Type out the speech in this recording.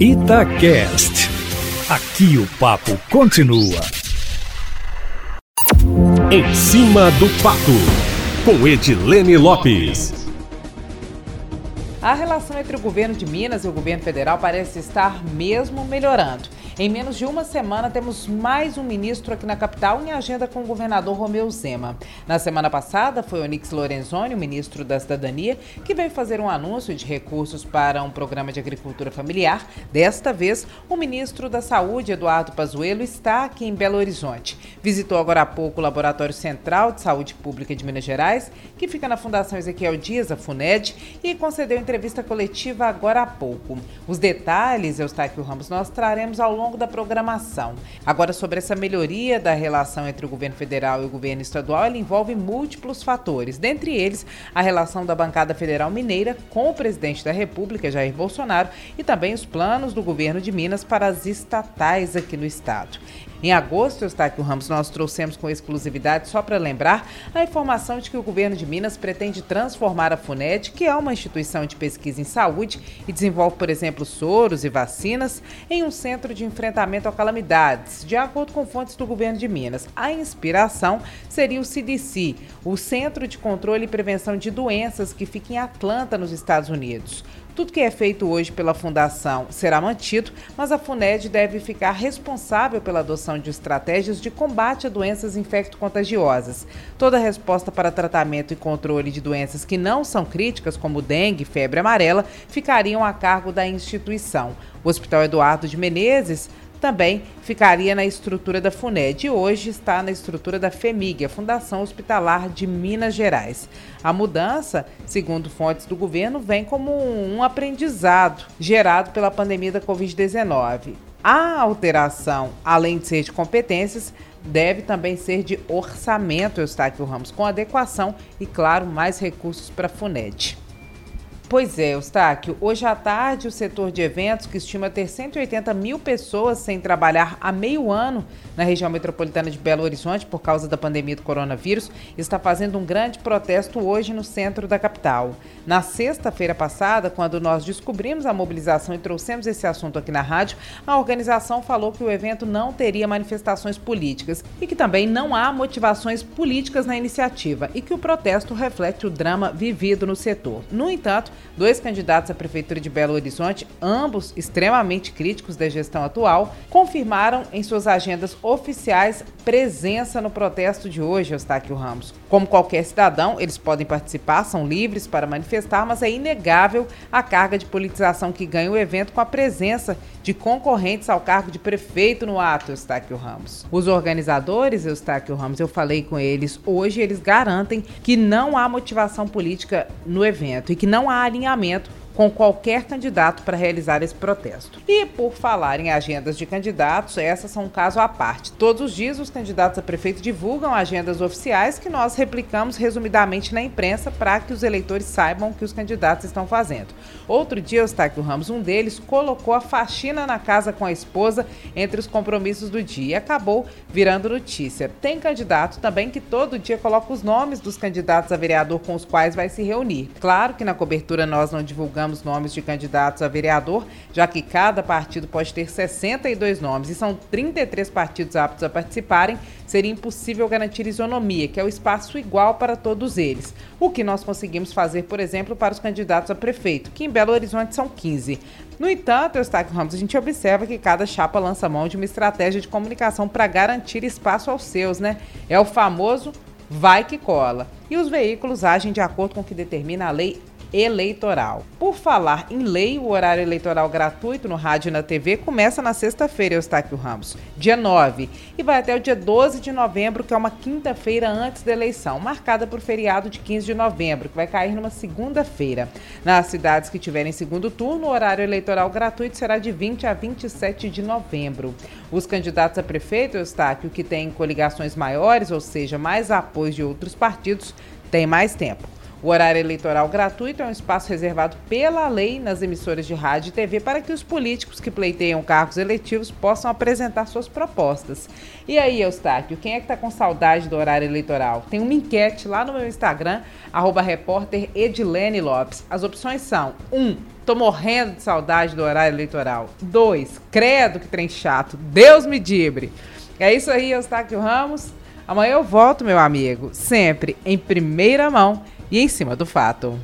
Itacast. Aqui o papo continua. Em cima do papo, com Edilene Lopes. A relação entre o governo de Minas e o governo federal parece estar mesmo melhorando. Em menos de uma semana, temos mais um ministro aqui na capital em agenda com o governador Romeu Zema. Na semana passada, foi Onix Lorenzoni, o ministro da Cidadania, que veio fazer um anúncio de recursos para um programa de agricultura familiar. Desta vez, o ministro da Saúde, Eduardo Pazuello, está aqui em Belo Horizonte. Visitou agora há pouco o Laboratório Central de Saúde Pública de Minas Gerais, que fica na Fundação Ezequiel Dias, a FUNED, e concedeu entrevista coletiva agora há pouco. Os detalhes, Eustáquio Ramos, nós traremos ao longo longo da programação. Agora, sobre essa melhoria da relação entre o governo federal e o governo estadual, ela envolve múltiplos fatores, dentre eles a relação da bancada federal mineira com o presidente da República, Jair Bolsonaro, e também os planos do governo de Minas para as estatais aqui no estado. Em agosto, Eustáquio Ramos, nós trouxemos com exclusividade, só para lembrar, a informação de que o governo de Minas pretende transformar a FUNED, que é uma instituição de pesquisa em saúde e desenvolve, por exemplo, soros e vacinas, em um centro de enfrentamento a calamidades. De acordo com fontes do governo de Minas, a inspiração seria o CDC, o Centro de Controle e Prevenção de Doenças, que fica em Atlanta, nos Estados Unidos. Tudo que é feito hoje pela Fundação será mantido, mas a FUNED deve ficar responsável pela adoção de estratégias de combate a doenças infecto-contagiosas. Toda resposta para tratamento e controle de doenças que não são críticas, como dengue e febre amarela, ficariam a cargo da instituição. O Hospital Eduardo de Menezes também ficaria na estrutura da FUNED e hoje está na estrutura da FEMIG, a Fundação Hospitalar de Minas Gerais. A mudança, segundo fontes do governo, vem como um aprendizado gerado pela pandemia da Covid-19. A alteração, além de ser de competências, deve também ser de orçamento, Eustáquio Ramos, com adequação e, claro, mais recursos para a FUNED. Pois é, Eustáquio. Hoje à tarde, o setor de eventos, que estima ter 180 mil pessoas sem trabalhar há meio ano na região metropolitana de Belo Horizonte por causa da pandemia do coronavírus, está fazendo um grande protesto hoje no centro da capital. Na sexta-feira passada, quando nós descobrimos a mobilização e trouxemos esse assunto aqui na rádio, a organização falou que o evento não teria manifestações políticas e que também não há motivações políticas na iniciativa e que o protesto reflete o drama vivido no setor. No entanto, dois candidatos à Prefeitura de Belo Horizonte, ambos extremamente críticos da gestão atual, confirmaram em suas agendas oficiais presença no protesto de hoje, Eustáquio Ramos. Como qualquer cidadão, eles podem participar, são livres para manifestar, mas é inegável a carga de politização que ganha o evento com a presença de concorrentes ao cargo de prefeito no ato, Eustáquio Ramos. Os organizadores, Eustáquio Ramos, eu falei com eles hoje, eles garantem que não há motivação política no evento e que não há alinhamento com qualquer candidato para realizar esse protesto. E por falar em agendas de candidatos, essas são um caso à parte. Todos os dias os candidatos a prefeito divulgam agendas oficiais que nós replicamos resumidamente na imprensa para que os eleitores saibam o que os candidatos estão fazendo. Outro dia, Eustáquio Ramos, um deles, colocou a faxina na casa com a esposa entre os compromissos do dia e acabou virando notícia. Tem candidato também que todo dia coloca os nomes dos candidatos a vereador com os quais vai se reunir. Claro que na cobertura nós não divulgamos os nomes de candidatos a vereador, já que cada partido pode ter 62 nomes e são 33 partidos aptos a participarem, seria impossível garantir isonomia, que é o espaço igual para todos eles. O que nós conseguimos fazer, por exemplo, para os candidatos a prefeito, que em Belo Horizonte são 15. No entanto, Eustáquio Ramos, a gente observa que cada chapa lança mão de uma estratégia de comunicação para garantir espaço aos seus, né? É o famoso vai que cola. E os veículos agem de acordo com o que determina a lei eleitoral. Por falar em lei, o horário eleitoral gratuito no rádio e na TV começa na sexta-feira, Eustáquio Ramos, dia 9, e vai até o dia 12 de novembro, que é uma quinta-feira antes da eleição, marcada por feriado de 15 de novembro, que vai cair numa segunda-feira. Nas cidades que tiverem segundo turno, o horário eleitoral gratuito será de 20 a 27 de novembro. Os candidatos a prefeito, Eustáquio, que têm coligações maiores, ou seja, mais apoio de outros partidos, têm mais tempo. O horário eleitoral gratuito é um espaço reservado pela lei nas emissoras de rádio e TV para que os políticos que pleiteiam cargos eletivos possam apresentar suas propostas. E aí, Eustáquio, quem é que está com saudade do horário eleitoral? Tem uma enquete lá no meu Instagram, arroba Lopes. As opções são 1. Um, Tô morrendo de saudade do horário eleitoral. Dois, credo que trem chato. Deus me dibre. É isso aí, Eustáquio Ramos. Amanhã eu volto, meu amigo, sempre em primeira mão e em cima do fato.